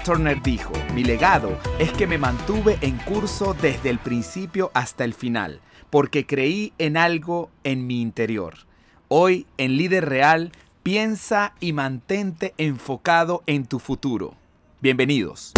Turner dijo, mi legado es que me mantuve en curso desde el principio hasta el final, porque creí en algo en mi interior. Hoy, en Líder Real, piensa y mantente enfocado en tu futuro. Bienvenidos.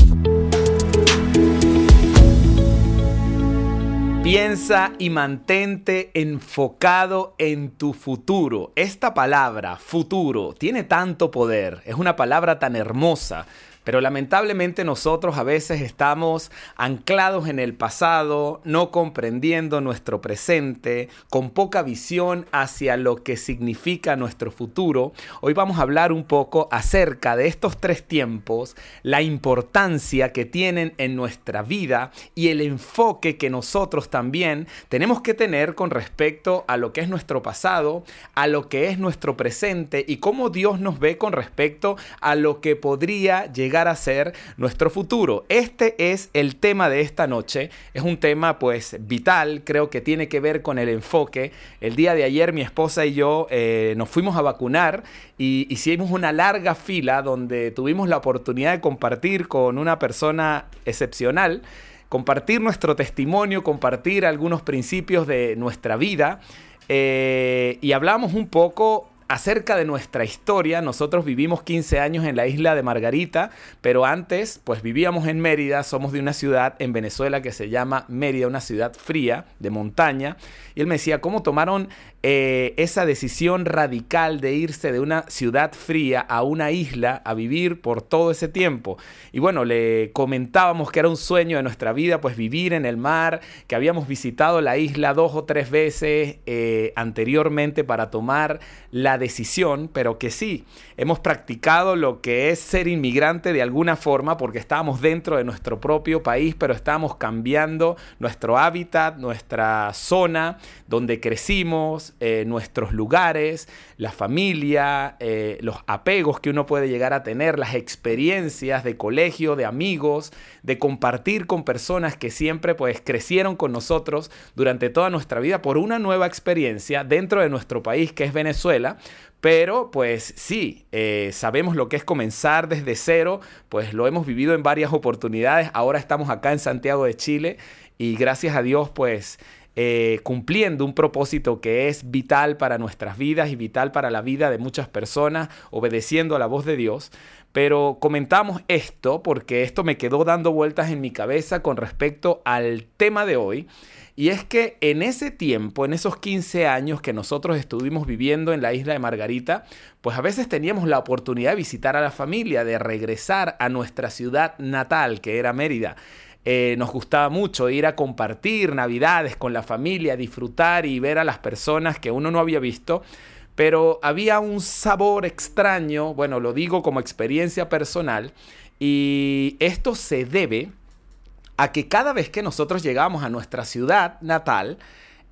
Piensa y mantente enfocado en tu futuro. Esta palabra, futuro, tiene tanto poder, es una palabra tan hermosa pero lamentablemente nosotros a veces estamos anclados en el pasado, no comprendiendo nuestro presente, con poca visión hacia lo que significa nuestro futuro. Hoy vamos a hablar un poco acerca de estos tres tiempos, la importancia que tienen en nuestra vida y el enfoque que nosotros también tenemos que tener con respecto a lo que es nuestro pasado, a lo que es nuestro presente y cómo Dios nos ve con respecto a lo que podría llegar a ser nuestro futuro. Este es el tema de esta noche. Es un tema pues vital, creo que tiene que ver con el enfoque. El día de ayer mi esposa y yo eh, nos fuimos a vacunar y hicimos una larga fila donde tuvimos la oportunidad de compartir con una persona excepcional compartir nuestro testimonio, compartir algunos principios de nuestra vida. Eh, y hablamos un poco acerca de nuestra historia, nosotros vivimos 15 años en la isla de Margarita, pero antes pues vivíamos en Mérida, somos de una ciudad en Venezuela que se llama Mérida, una ciudad fría, de montaña, y él me decía, ¿cómo tomaron eh, esa decisión radical de irse de una ciudad fría a una isla a vivir por todo ese tiempo. Y bueno, le comentábamos que era un sueño de nuestra vida, pues vivir en el mar, que habíamos visitado la isla dos o tres veces eh, anteriormente para tomar la decisión, pero que sí, hemos practicado lo que es ser inmigrante de alguna forma, porque estábamos dentro de nuestro propio país, pero estábamos cambiando nuestro hábitat, nuestra zona donde crecimos, eh, nuestros lugares, la familia, eh, los apegos que uno puede llegar a tener, las experiencias de colegio, de amigos, de compartir con personas que siempre pues crecieron con nosotros durante toda nuestra vida por una nueva experiencia dentro de nuestro país que es Venezuela, pero pues sí, eh, sabemos lo que es comenzar desde cero, pues lo hemos vivido en varias oportunidades, ahora estamos acá en Santiago de Chile y gracias a Dios pues eh, cumpliendo un propósito que es vital para nuestras vidas y vital para la vida de muchas personas, obedeciendo a la voz de Dios. Pero comentamos esto porque esto me quedó dando vueltas en mi cabeza con respecto al tema de hoy. Y es que en ese tiempo, en esos 15 años que nosotros estuvimos viviendo en la isla de Margarita, pues a veces teníamos la oportunidad de visitar a la familia, de regresar a nuestra ciudad natal, que era Mérida. Eh, nos gustaba mucho ir a compartir navidades con la familia, disfrutar y ver a las personas que uno no había visto, pero había un sabor extraño, bueno, lo digo como experiencia personal, y esto se debe a que cada vez que nosotros llegamos a nuestra ciudad natal,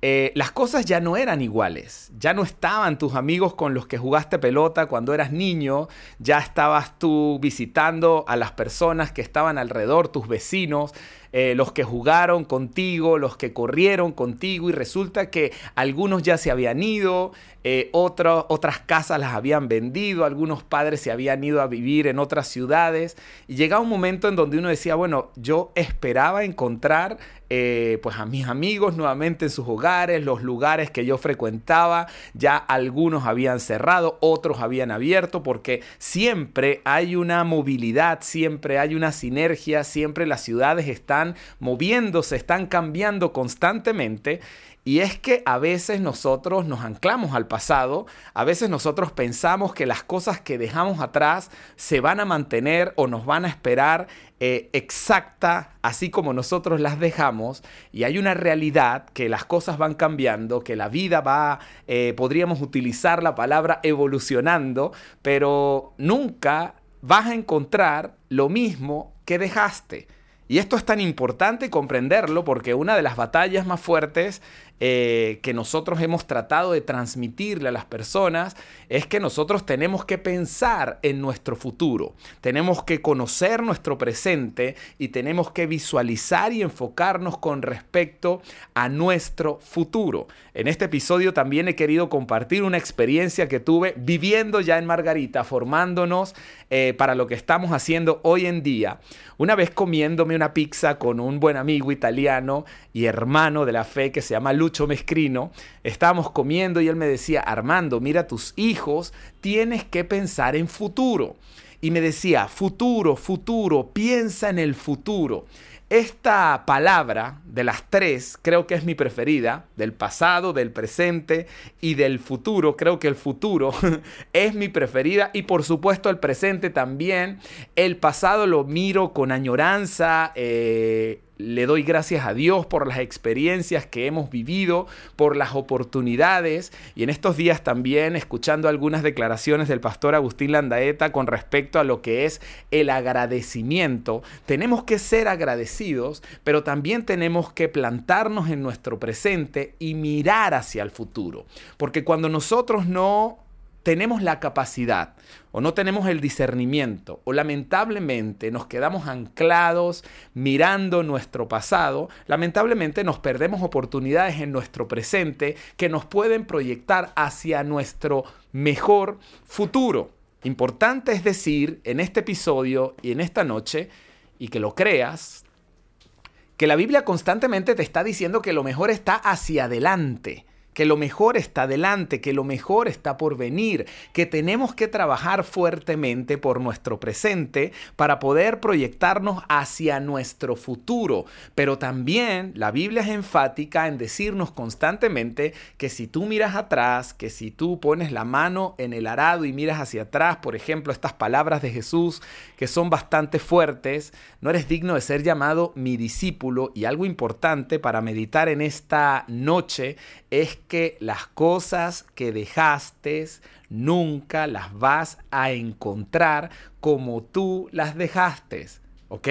eh, las cosas ya no eran iguales. Ya no estaban tus amigos con los que jugaste pelota cuando eras niño, ya estabas tú visitando a las personas que estaban alrededor, tus vecinos, eh, los que jugaron contigo, los que corrieron contigo y resulta que algunos ya se habían ido, eh, otras casas las habían vendido, algunos padres se habían ido a vivir en otras ciudades y llegaba un momento en donde uno decía, bueno, yo esperaba encontrar eh, pues a mis amigos nuevamente en sus hogares, los lugares que yo frecuentaba, ya algunos habían cerrado, otros habían abierto, porque siempre hay una movilidad, siempre hay una sinergia, siempre las ciudades están moviéndose, están cambiando constantemente y es que a veces nosotros nos anclamos al pasado, a veces nosotros pensamos que las cosas que dejamos atrás se van a mantener o nos van a esperar eh, exacta, así como nosotros las dejamos, y hay una realidad que las cosas van cambiando, que la vida va, eh, podríamos utilizar la palabra evolucionando, pero nunca vas a encontrar lo mismo que dejaste. Y esto es tan importante comprenderlo porque una de las batallas más fuertes eh, que nosotros hemos tratado de transmitirle a las personas es que nosotros tenemos que pensar en nuestro futuro, tenemos que conocer nuestro presente y tenemos que visualizar y enfocarnos con respecto a nuestro futuro. En este episodio también he querido compartir una experiencia que tuve viviendo ya en Margarita, formándonos eh, para lo que estamos haciendo hoy en día. Una vez comiéndome una pizza con un buen amigo italiano y hermano de la fe que se llama Lucho Mescrino, estábamos comiendo y él me decía, Armando, mira tus hijos, tienes que pensar en futuro. Y me decía, futuro, futuro, piensa en el futuro. Esta palabra de las tres creo que es mi preferida, del pasado, del presente y del futuro. Creo que el futuro es mi preferida y por supuesto el presente también. El pasado lo miro con añoranza. Eh, le doy gracias a Dios por las experiencias que hemos vivido, por las oportunidades y en estos días también escuchando algunas declaraciones del pastor Agustín Landaeta con respecto a lo que es el agradecimiento. Tenemos que ser agradecidos, pero también tenemos que plantarnos en nuestro presente y mirar hacia el futuro. Porque cuando nosotros no tenemos la capacidad o no tenemos el discernimiento o lamentablemente nos quedamos anclados mirando nuestro pasado, lamentablemente nos perdemos oportunidades en nuestro presente que nos pueden proyectar hacia nuestro mejor futuro. Importante es decir en este episodio y en esta noche, y que lo creas, que la Biblia constantemente te está diciendo que lo mejor está hacia adelante que lo mejor está delante, que lo mejor está por venir, que tenemos que trabajar fuertemente por nuestro presente para poder proyectarnos hacia nuestro futuro. Pero también la Biblia es enfática en decirnos constantemente que si tú miras atrás, que si tú pones la mano en el arado y miras hacia atrás, por ejemplo, estas palabras de Jesús que son bastante fuertes, no eres digno de ser llamado mi discípulo y algo importante para meditar en esta noche es que las cosas que dejaste nunca las vas a encontrar como tú las dejaste. ¿Ok?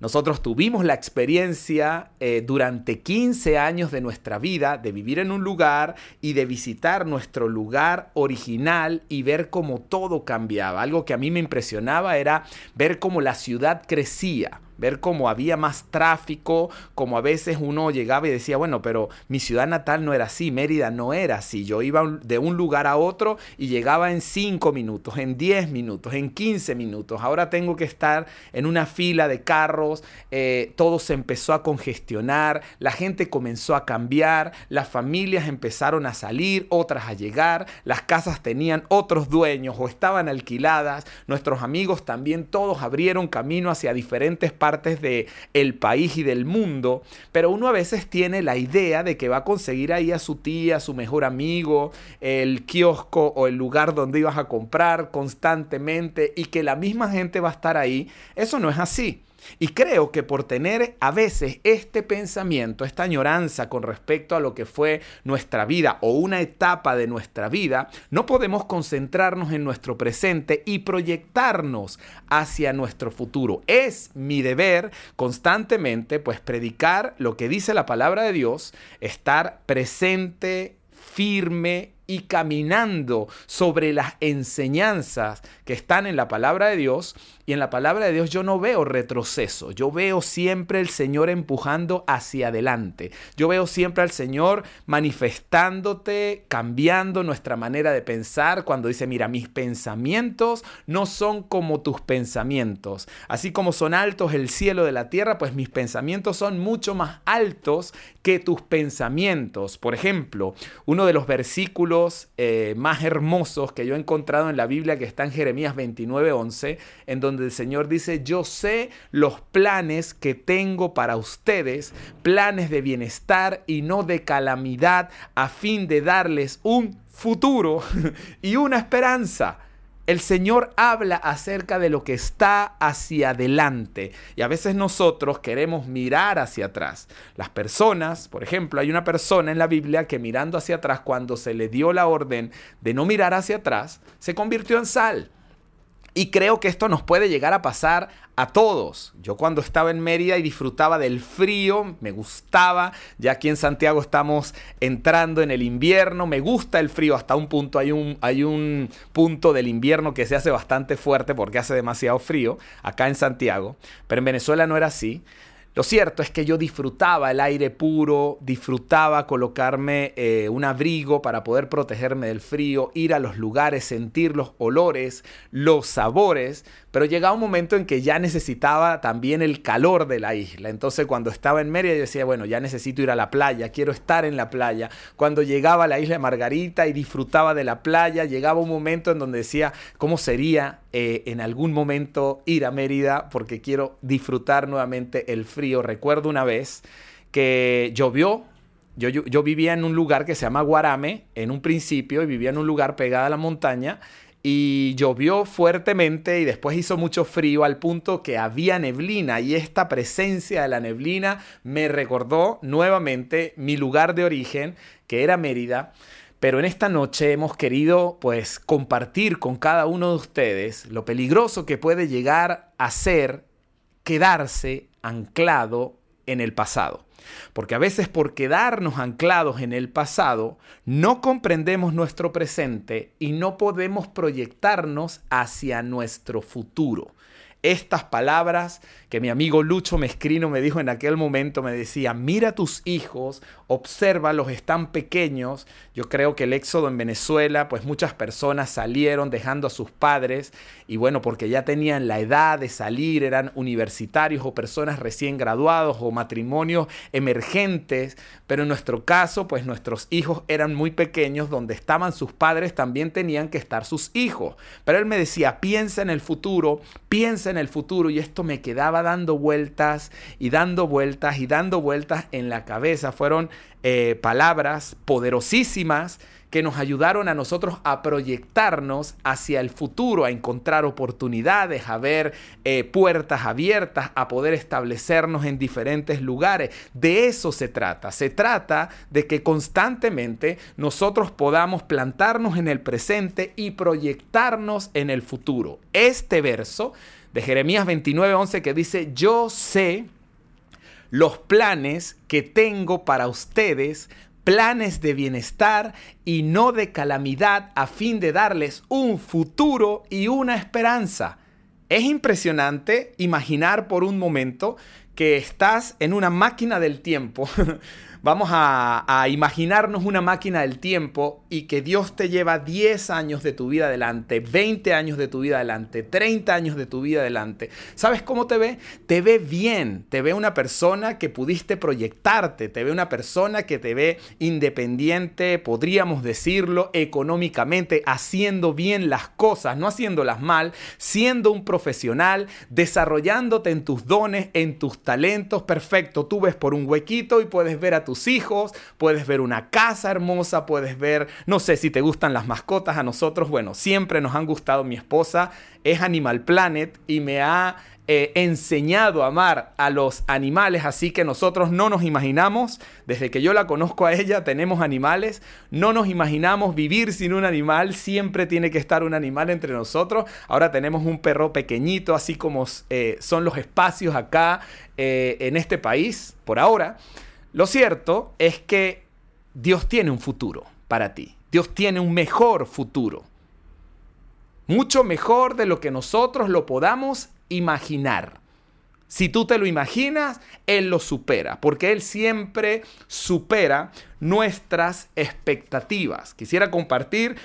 Nosotros tuvimos la experiencia eh, durante 15 años de nuestra vida de vivir en un lugar y de visitar nuestro lugar original y ver cómo todo cambiaba. Algo que a mí me impresionaba era ver cómo la ciudad crecía ver cómo había más tráfico, como a veces uno llegaba y decía, bueno, pero mi ciudad natal no era así, Mérida no era así. Yo iba de un lugar a otro y llegaba en 5 minutos, en 10 minutos, en 15 minutos. Ahora tengo que estar en una fila de carros, eh, todo se empezó a congestionar, la gente comenzó a cambiar, las familias empezaron a salir, otras a llegar, las casas tenían otros dueños o estaban alquiladas, nuestros amigos también todos abrieron camino hacia diferentes partes partes de el país y del mundo, pero uno a veces tiene la idea de que va a conseguir ahí a su tía, a su mejor amigo, el kiosco o el lugar donde ibas a comprar constantemente y que la misma gente va a estar ahí. Eso no es así. Y creo que por tener a veces este pensamiento, esta añoranza con respecto a lo que fue nuestra vida o una etapa de nuestra vida, no podemos concentrarnos en nuestro presente y proyectarnos hacia nuestro futuro. Es mi deber constantemente pues predicar lo que dice la palabra de Dios, estar presente, firme y caminando sobre las enseñanzas que están en la palabra de Dios. Y en la palabra de Dios yo no veo retroceso, yo veo siempre el Señor empujando hacia adelante. Yo veo siempre al Señor manifestándote, cambiando nuestra manera de pensar cuando dice, mira, mis pensamientos no son como tus pensamientos. Así como son altos el cielo de la tierra, pues mis pensamientos son mucho más altos que tus pensamientos. Por ejemplo, uno de los versículos eh, más hermosos que yo he encontrado en la Biblia que está en Jeremías 29:11, en donde el Señor dice, yo sé los planes que tengo para ustedes, planes de bienestar y no de calamidad, a fin de darles un futuro y una esperanza. El Señor habla acerca de lo que está hacia adelante y a veces nosotros queremos mirar hacia atrás. Las personas, por ejemplo, hay una persona en la Biblia que mirando hacia atrás, cuando se le dio la orden de no mirar hacia atrás, se convirtió en sal. Y creo que esto nos puede llegar a pasar a todos. Yo cuando estaba en Mérida y disfrutaba del frío, me gustaba, ya aquí en Santiago estamos entrando en el invierno, me gusta el frío hasta un punto, hay un, hay un punto del invierno que se hace bastante fuerte porque hace demasiado frío acá en Santiago, pero en Venezuela no era así. Lo cierto es que yo disfrutaba el aire puro, disfrutaba colocarme eh, un abrigo para poder protegerme del frío, ir a los lugares, sentir los olores, los sabores, pero llegaba un momento en que ya necesitaba también el calor de la isla. Entonces cuando estaba en Mérida yo decía, bueno, ya necesito ir a la playa, quiero estar en la playa. Cuando llegaba a la isla de Margarita y disfrutaba de la playa, llegaba un momento en donde decía, ¿cómo sería eh, en algún momento ir a Mérida? Porque quiero disfrutar nuevamente el frío. Recuerdo una vez que llovió yo, vivía en un lugar que se llama Guarame, en un principio, y vivía en un lugar pegado a la montaña, y llovió fuertemente y después hizo mucho frío al punto que había neblina y esta presencia de la neblina me recordó nuevamente mi lugar de origen, que era Mérida. Pero en esta noche hemos querido pues compartir con cada uno de ustedes lo peligroso que puede llegar a ser quedarse anclado en el pasado. Porque a veces por quedarnos anclados en el pasado, no comprendemos nuestro presente y no podemos proyectarnos hacia nuestro futuro estas palabras que mi amigo Lucho Mescrino me dijo en aquel momento, me decía, mira tus hijos, obsérvalos, están pequeños. Yo creo que el éxodo en Venezuela, pues muchas personas salieron dejando a sus padres y bueno, porque ya tenían la edad de salir, eran universitarios o personas recién graduados o matrimonios emergentes, pero en nuestro caso, pues nuestros hijos eran muy pequeños, donde estaban sus padres también tenían que estar sus hijos. Pero él me decía, piensa en el futuro, piensa en el futuro y esto me quedaba dando vueltas y dando vueltas y dando vueltas en la cabeza. Fueron eh, palabras poderosísimas que nos ayudaron a nosotros a proyectarnos hacia el futuro, a encontrar oportunidades, a ver eh, puertas abiertas, a poder establecernos en diferentes lugares. De eso se trata. Se trata de que constantemente nosotros podamos plantarnos en el presente y proyectarnos en el futuro. Este verso de Jeremías 29:11 que dice, yo sé los planes que tengo para ustedes, planes de bienestar y no de calamidad, a fin de darles un futuro y una esperanza. Es impresionante imaginar por un momento que estás en una máquina del tiempo Vamos a, imaginarnos una máquina del tiempo y que Dios te lleva 10 años de tu vida adelante, 20 años de tu vida adelante, 30 años de tu vida adelante. ¿Sabes cómo te ve? Te ve bien, te ve una persona que pudiste proyectarte, te ve una persona que te ve independiente, podríamos decirlo, económicamente, haciendo bien las cosas, no haciéndolas mal, siendo un profesional, desarrollándote en tus dones, en tus talentos. Perfecto, tú ves por un huequito y puedes ver a tu hijos, puedes ver una casa hermosa, puedes ver, no sé si te gustan las mascotas a nosotros, bueno, siempre nos han gustado, mi esposa es Animal Planet y me ha eh, enseñado a amar a los animales, así que nosotros no nos imaginamos, desde que yo la conozco a ella, tenemos animales, no nos imaginamos vivir sin un animal, siempre tiene que estar un animal entre nosotros. Ahora tenemos un perro pequeñito, así como eh, son los espacios acá eh, en este país, por ahora. Lo cierto es que Dios tiene un futuro para ti. Dios tiene un mejor futuro. Mucho mejor de lo que nosotros lo podamos imaginar. Si tú te lo imaginas, Él lo supera, porque Él siempre supera nuestras expectativas. Quisiera compartir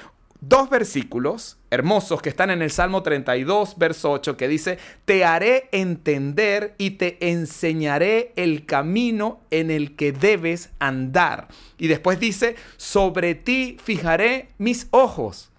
dos versículos hermosos que están en el Salmo 32, verso 8, que dice, te haré entender y te enseñaré el camino en el que debes andar. Y después dice, sobre ti fijaré mis ojos.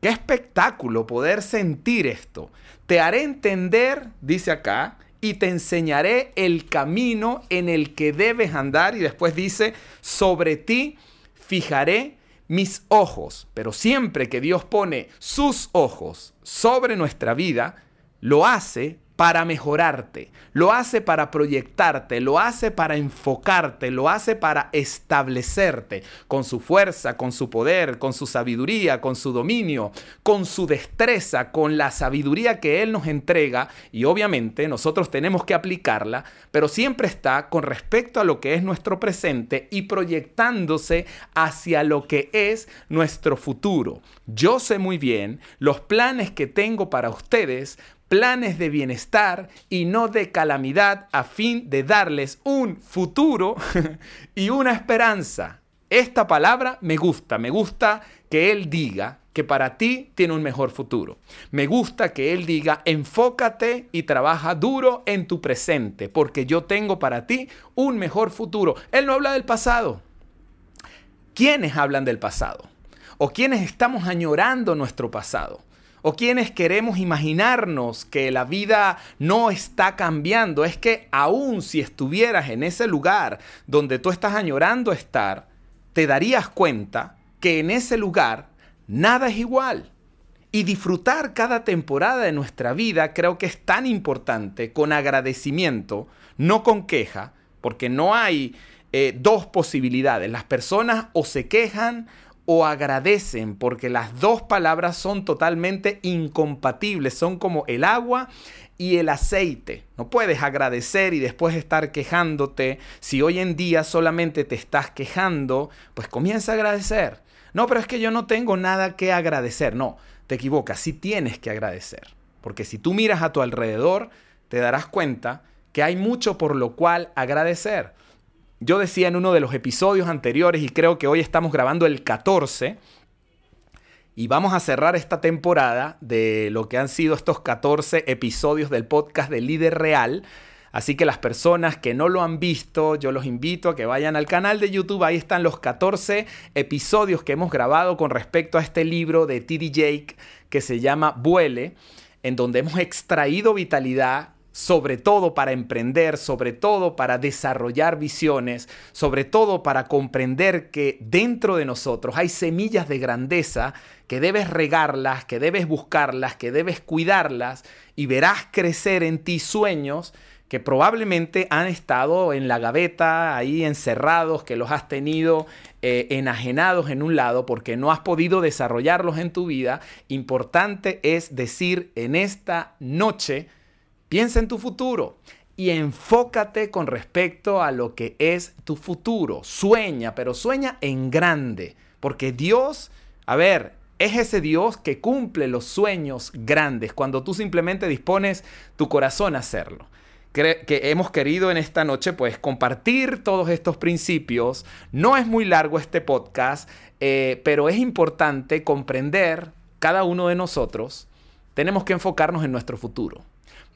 Qué espectáculo poder sentir esto. Te haré entender, dice acá, y te enseñaré el camino en el que debes andar. Y después dice, sobre ti fijaré mis ojos, pero siempre que Dios pone sus ojos sobre nuestra vida, lo hace para mejorarte, lo hace para proyectarte, lo hace para enfocarte, lo hace para establecerte con su fuerza, con su poder, con su sabiduría, con su dominio, con su destreza, con la sabiduría que Él nos entrega y obviamente nosotros tenemos que aplicarla, pero siempre está con respecto a lo que es nuestro presente y proyectándose hacia lo que es nuestro futuro. Yo sé muy bien los planes que tengo para ustedes planes de bienestar y no de calamidad a fin de darles un futuro y una esperanza. Esta palabra me gusta, me gusta que Él diga que para ti tiene un mejor futuro. Me gusta que Él diga, enfócate y trabaja duro en tu presente, porque yo tengo para ti un mejor futuro. Él no habla del pasado. ¿Quiénes hablan del pasado? ¿O quiénes estamos añorando nuestro pasado? O quienes queremos imaginarnos que la vida no está cambiando, es que aún si estuvieras en ese lugar donde tú estás añorando estar, te darías cuenta que en ese lugar nada es igual. Y disfrutar cada temporada de nuestra vida creo que es tan importante con agradecimiento, no con queja, porque no hay eh, dos posibilidades. Las personas o se quejan o agradecen, porque las dos palabras son totalmente incompatibles, son como el agua y el aceite. No puedes agradecer y después estar quejándote. Si hoy en día solamente te estás quejando, pues comienza a agradecer. No, pero es que yo no tengo nada que agradecer. No, te equivocas, sí tienes que agradecer. Porque si tú miras a tu alrededor, te darás cuenta que hay mucho por lo cual agradecer. Yo decía en uno de los episodios anteriores, y creo que hoy estamos grabando el 14, y vamos a cerrar esta temporada de lo que han sido estos 14 episodios del podcast de Líder Real. Así que las personas que no lo han visto, yo los invito a que vayan al canal de YouTube. Ahí están los 14 episodios que hemos grabado con respecto a este libro de T.D. Jake que se llama Vuele, en donde hemos extraído vitalidad sobre todo para emprender, sobre todo para desarrollar visiones, sobre todo para comprender que dentro de nosotros hay semillas de grandeza que debes regarlas, que debes buscarlas, que debes cuidarlas y verás crecer en ti sueños que probablemente han estado en la gaveta, ahí encerrados, que los has tenido eh, enajenados en un lado porque no has podido desarrollarlos en tu vida. Importante es decir en esta noche, Piensa en tu futuro y enfócate con respecto a lo que es tu futuro. Sueña, pero sueña en grande, porque Dios, a ver, es ese Dios que cumple los sueños grandes cuando tú simplemente dispones tu corazón a hacerlo. Que, hemos querido en esta noche pues compartir todos estos principios. No es muy largo este podcast, eh, pero es importante comprender cada uno de nosotros. Tenemos que enfocarnos en nuestro futuro.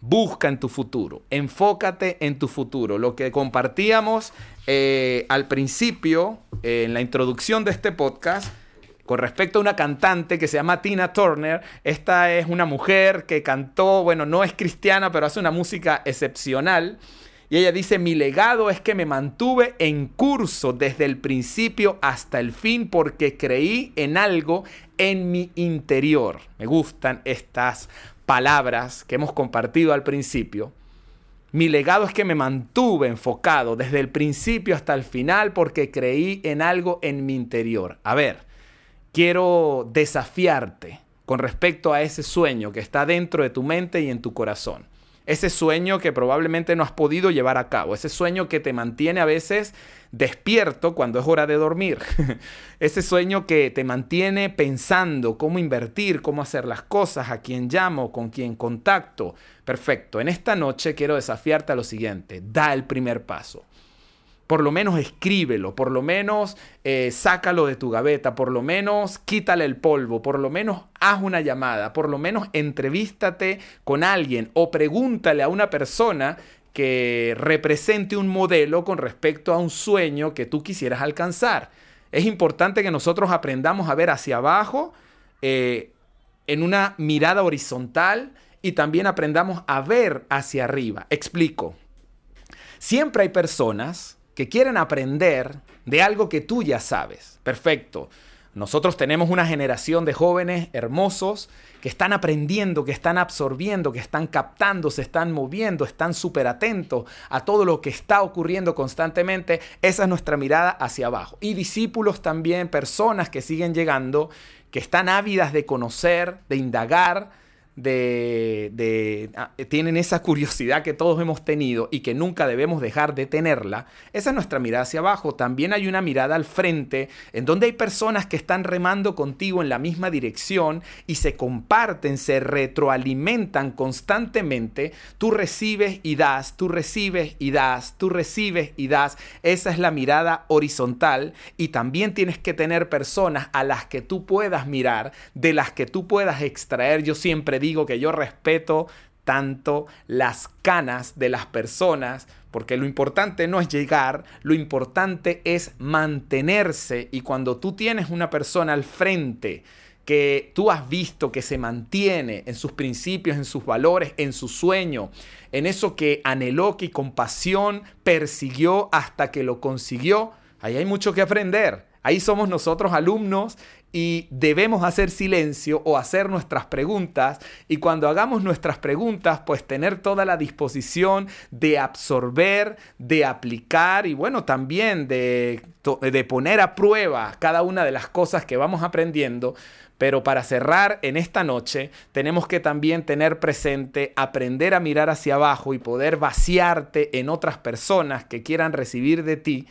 Busca en tu futuro, enfócate en tu futuro. Lo que compartíamos eh, al principio, en la introducción de este podcast, con respecto a una cantante que se llama Tina Turner. Esta es una mujer que cantó, bueno, no es cristiana, pero hace una música excepcional. Y ella dice, mi legado es que me mantuve en curso desde el principio hasta el fin porque creí en algo en mi interior. Me gustan estas palabras que hemos compartido al principio, mi legado es que me mantuve enfocado desde el principio hasta el final porque creí en algo en mi interior. A ver, quiero desafiarte con respecto a ese sueño que está dentro de tu mente y en tu corazón. Ese sueño que probablemente no has podido llevar a cabo, ese sueño que te mantiene a veces despierto cuando es hora de dormir. Ese sueño que te mantiene pensando cómo invertir, cómo hacer las cosas, a quién llamo, con quién contacto. Perfecto. En esta noche quiero desafiarte a lo siguiente. Da el primer paso. Por lo menos escríbelo, por lo menos eh, sácalo de tu gaveta, por lo menos quítale el polvo, por lo menos haz una llamada, por lo menos entrevístate con alguien o pregúntale a una persona que represente un modelo con respecto a un sueño que tú quisieras alcanzar. Es importante que nosotros aprendamos a ver hacia abajo eh, en una mirada horizontal y también aprendamos a ver hacia arriba. Explico. Siempre hay personas que quieren aprender de algo que tú ya sabes. Perfecto. Nosotros tenemos una generación de jóvenes hermosos que están aprendiendo, que están absorbiendo, que están captando, se están moviendo, están súper atentos a todo lo que está ocurriendo constantemente. Esa es nuestra mirada hacia abajo. Y discípulos también, personas que siguen llegando, que están ávidas de conocer, de indagar, de, ah, tienen esa curiosidad que todos hemos tenido y que nunca debemos dejar de tenerla, esa es nuestra mirada hacia abajo. También hay una mirada al frente en donde hay personas que están remando contigo en la misma dirección y se comparten, se retroalimentan constantemente. Tú recibes y das, tú recibes y das, tú recibes y das. Esa es la mirada horizontal y también tienes que tener personas a las que tú puedas mirar, de las que tú puedas extraer. Yo siempre digo que yo respeto tanto las canas de las personas, porque lo importante no es llegar, lo importante es mantenerse y cuando tú tienes una persona al frente, que tú has visto que se mantiene en sus principios, en sus valores, en su sueño, en eso que anheló, que con pasión persiguió hasta que lo consiguió, ahí hay mucho que aprender. Ahí somos nosotros alumnos y debemos hacer silencio o hacer nuestras preguntas y cuando hagamos nuestras preguntas pues tener toda la disposición de absorber, de aplicar y bueno también de, de poner a prueba cada una de las cosas que vamos aprendiendo. Pero para cerrar en esta noche tenemos que también tener presente aprender a mirar hacia abajo y poder vaciarte en otras personas que quieran recibir de ti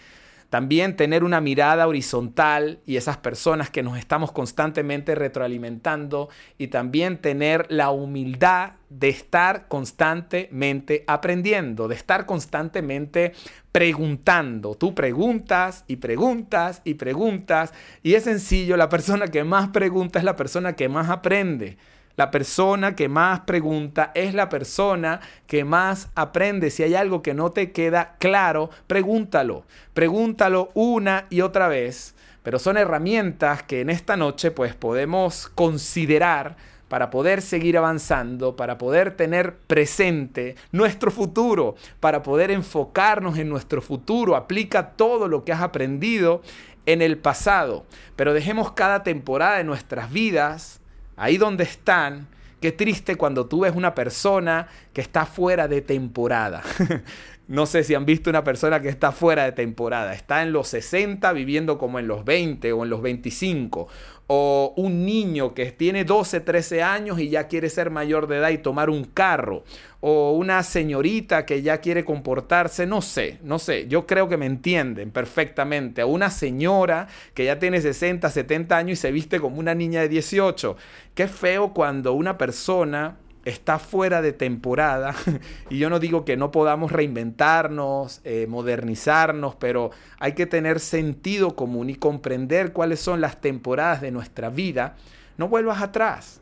también tener una mirada horizontal y esas personas que nos estamos constantemente retroalimentando y también tener la humildad de estar constantemente aprendiendo, de estar constantemente preguntando. Tú preguntas y preguntas y preguntas y es sencillo, la persona que más pregunta es la persona que más aprende. La persona que más pregunta es la persona que más aprende. Si hay algo que no te queda claro, pregúntalo. Pregúntalo una y otra vez. Pero son herramientas que en esta noche pues podemos considerar para poder seguir avanzando, para poder tener presente nuestro futuro, para poder enfocarnos en nuestro futuro. Aplica todo lo que has aprendido en el pasado, pero dejemos cada temporada de nuestras vidas ahí donde están, qué triste cuando tú ves una persona que está fuera de temporada. no sé si han visto una persona que está fuera de temporada, está en los 60 viviendo como en los 20 o en los 25, o un niño que tiene 12, 13 años y ya quiere ser mayor de edad y tomar un carro, o una señorita que ya quiere comportarse, no sé, no sé, yo creo que me entienden perfectamente, o una señora que ya tiene 60, 70 años y se viste como una niña de 18. Qué feo cuando una persona está fuera de temporada y yo no digo que no podamos reinventarnos, eh, modernizarnos, pero hay que tener sentido común y comprender cuáles son las temporadas de nuestra vida. No vuelvas atrás,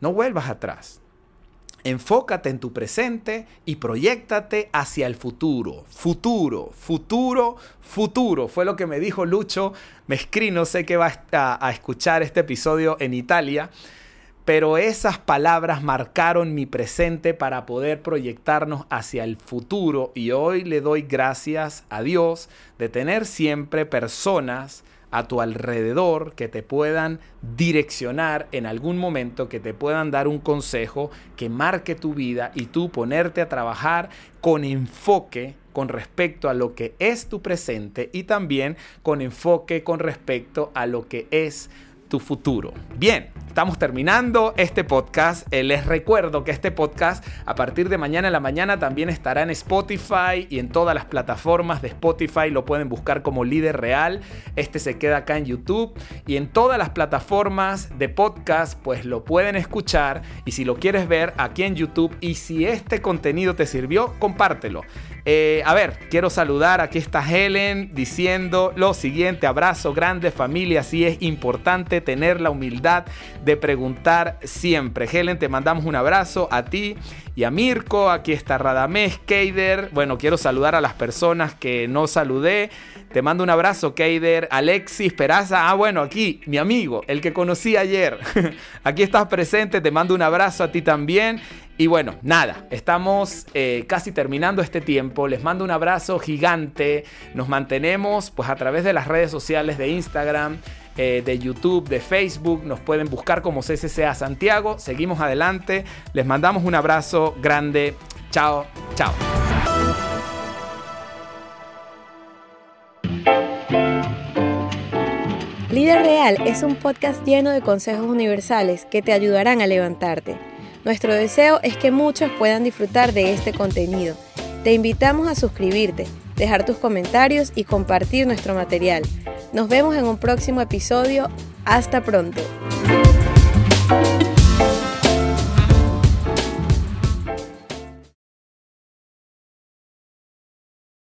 no vuelvas atrás. Enfócate en tu presente y proyectate hacia el futuro. Futuro, futuro, futuro. Fue lo que me dijo Lucho Mescrino. Sé que va a escuchar este episodio en Italia pero esas palabras marcaron mi presente para poder proyectarnos hacia el futuro y hoy le doy gracias a Dios de tener siempre personas a tu alrededor que te puedan direccionar en algún momento, que te puedan dar un consejo que marque tu vida y tú ponerte a trabajar con enfoque con respecto a lo que es tu presente y también con enfoque con respecto a lo que es tu futuro. Bien, estamos terminando este podcast. Eh, les recuerdo que este podcast a partir de mañana en la mañana también estará en Spotify y en todas las plataformas de Spotify. Lo pueden buscar como líder real. Este se queda acá en YouTube y en todas las plataformas de podcast pues lo pueden escuchar y si lo quieres ver aquí en YouTube y si este contenido te sirvió, compártelo. Eh, a ver, quiero saludar, aquí está Helen diciendo lo siguiente, abrazo grande familia, sí es importante tener la humildad de preguntar siempre. Helen, te mandamos un abrazo a ti y a Mirko, aquí está Radamés, Keider, bueno, quiero saludar a las personas que no saludé, te mando un abrazo Keider, Alexis Peraza, ah bueno, aquí mi amigo, el que conocí ayer, aquí estás presente, te mando un abrazo a ti también y bueno, nada, estamos eh, casi terminando este tiempo. Les mando un abrazo gigante. Nos mantenemos pues a través de las redes sociales de Instagram, eh, de YouTube, de Facebook. Nos pueden buscar como CCCA Santiago. Seguimos adelante. Les mandamos un abrazo grande. Chao, chao. Es un podcast lleno de consejos universales que te ayudarán a levantarte. Nuestro deseo es que muchos puedan disfrutar de este contenido. Te invitamos a suscribirte, dejar tus comentarios y compartir nuestro material. Nos vemos en un próximo episodio. Hasta pronto.